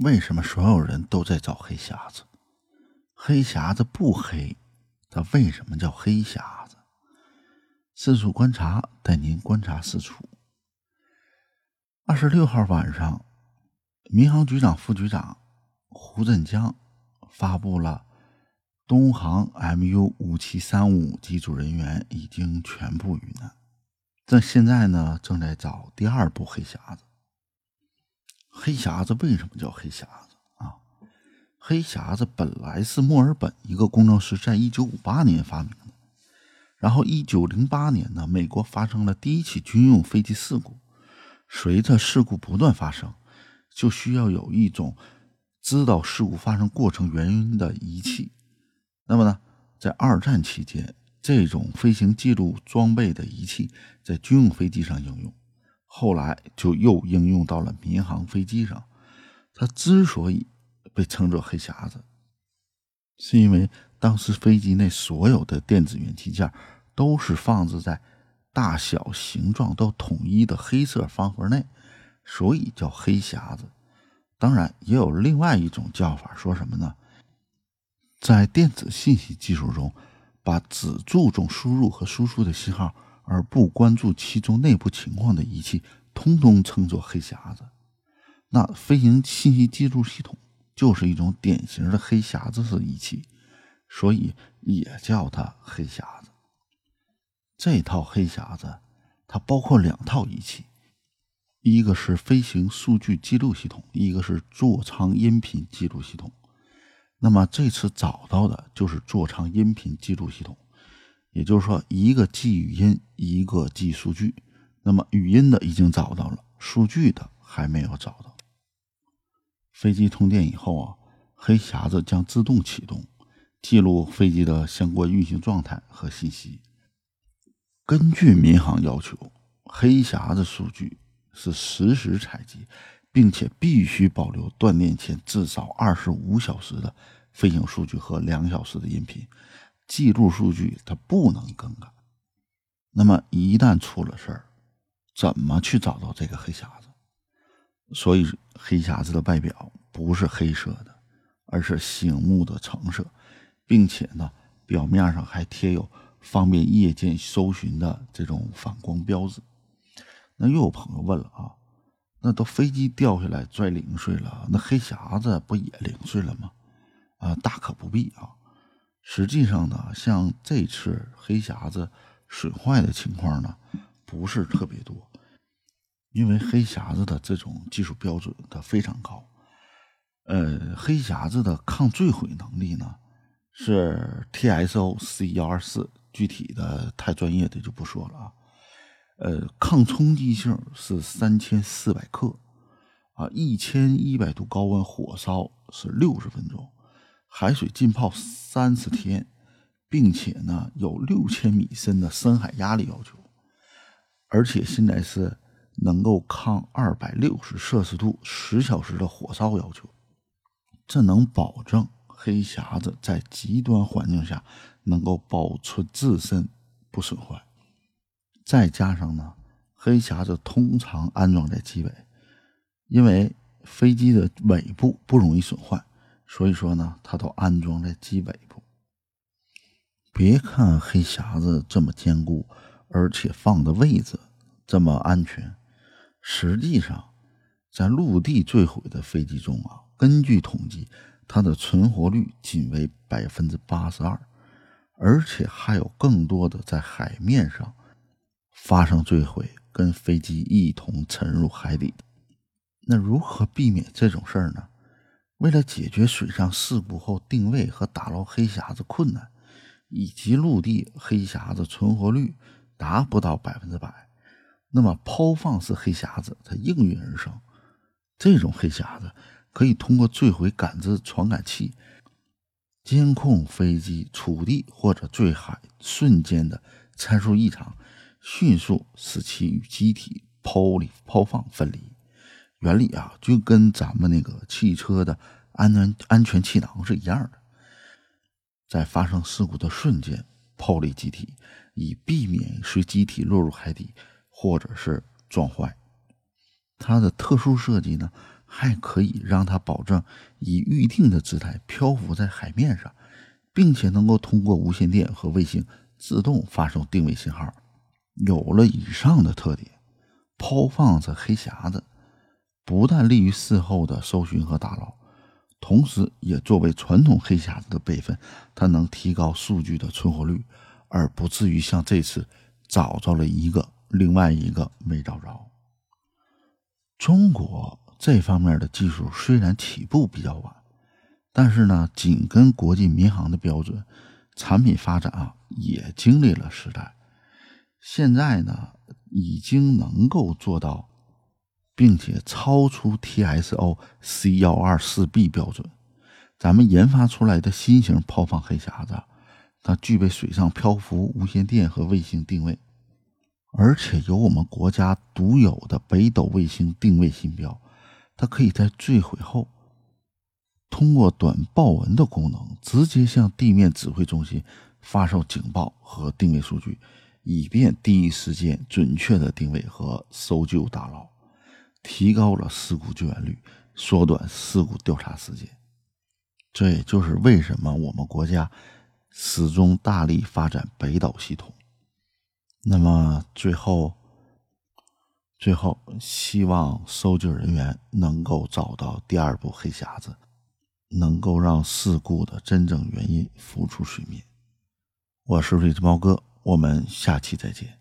为什么所有人都在找黑匣子？黑匣子不黑，它为什么叫黑匣子？四处观察带您观察四处。二十六号晚上，民航局长、副局长胡振江发布了东航 MU 五七三五机组人员已经全部遇难。这现在呢，正在找第二部黑匣子。黑匣子为什么叫黑匣子啊？黑匣子本来是墨尔本一个工程师在一九五八年发明的，然后一九零八年呢，美国发生了第一起军用飞机事故。随着事故不断发生，就需要有一种知道事故发生过程原因的仪器。那么呢，在二战期间，这种飞行记录装备的仪器在军用飞机上应用。后来就又应用到了民航飞机上。它之所以被称作“黑匣子”，是因为当时飞机内所有的电子元器件都是放置在大小、形状都统一的黑色方盒内，所以叫“黑匣子”。当然，也有另外一种叫法，说什么呢？在电子信息技术中，把只注重输入和输出的信号。而不关注其中内部情况的仪器，通通称作黑匣子。那飞行信息记录系统就是一种典型的黑匣子式仪器，所以也叫它黑匣子。这套黑匣子它包括两套仪器，一个是飞行数据记录系统，一个是座舱音频记录系统。那么这次找到的就是座舱音频记录系统。也就是说，一个记语音，一个记数据。那么语音的已经找到了，数据的还没有找到。飞机通电以后啊，黑匣子将自动启动，记录飞机的相关运行状态和信息。根据民航要求，黑匣子数据是实时采集，并且必须保留断电前至少二十五小时的飞行数据和两小时的音频。记录数据它不能更改，那么一旦出了事儿，怎么去找到这个黑匣子？所以黑匣子的外表不是黑色的，而是醒目的橙色，并且呢，表面上还贴有方便夜间搜寻的这种反光标志。那又有朋友问了啊，那都飞机掉下来摔零碎了，那黑匣子不也零碎了吗？啊，大可不必啊。实际上呢，像这次黑匣子损坏的情况呢，不是特别多，因为黑匣子的这种技术标准它非常高。呃，黑匣子的抗坠毁能力呢是 TSO C 幺二四，具体的太专业的就不说了啊。呃，抗冲击性是三千四百克，啊，一千一百度高温火烧是六十分钟。海水浸泡三十天，并且呢有六千米深的深海压力要求，而且现在是能够抗二百六十摄氏度十小时的火烧要求，这能保证黑匣子在极端环境下能够保存自身不损坏。再加上呢，黑匣子通常安装在机尾，因为飞机的尾部不容易损坏。所以说呢，它都安装在机尾部。别看黑匣子这么坚固，而且放的位置这么安全，实际上，在陆地坠毁的飞机中啊，根据统计，它的存活率仅为百分之八十二，而且还有更多的在海面上发生坠毁，跟飞机一同沉入海底。那如何避免这种事儿呢？为了解决水上事故后定位和打捞黑匣子困难，以及陆地黑匣子存活率达不到百分之百，那么抛放式黑匣子它应运而生。这种黑匣子可以通过坠毁感知传感器监控飞机触地或者坠海瞬间的参数异常，迅速使其与机体抛离抛放分离。原理啊，就跟咱们那个汽车的安全安全气囊是一样的，在发生事故的瞬间抛离机体，以避免随机体落入海底或者是撞坏。它的特殊设计呢，还可以让它保证以预定的姿态漂浮在海面上，并且能够通过无线电和卫星自动发送定位信号。有了以上的特点，抛放这黑匣子不但利于事后的搜寻和打捞，同时也作为传统黑匣子的备份，它能提高数据的存活率，而不至于像这次找着了一个，另外一个没找着。中国。这方面的技术虽然起步比较晚，但是呢，紧跟国际民航的标准，产品发展啊也经历了时代。现在呢，已经能够做到，并且超出 TSO C 幺二四 B 标准。咱们研发出来的新型抛放黑匣子，它具备水上漂浮、无线电和卫星定位，而且有我们国家独有的北斗卫星定位信标。它可以在坠毁后，通过短报文的功能，直接向地面指挥中心发送警报和定位数据，以便第一时间准确的定位和搜救打捞，提高了事故救援率，缩短事故调查时间。这也就是为什么我们国家始终大力发展北斗系统。那么最后。最后，希望搜救人员能够找到第二部黑匣子，能够让事故的真正原因浮出水面。我是瑞兹猫哥，我们下期再见。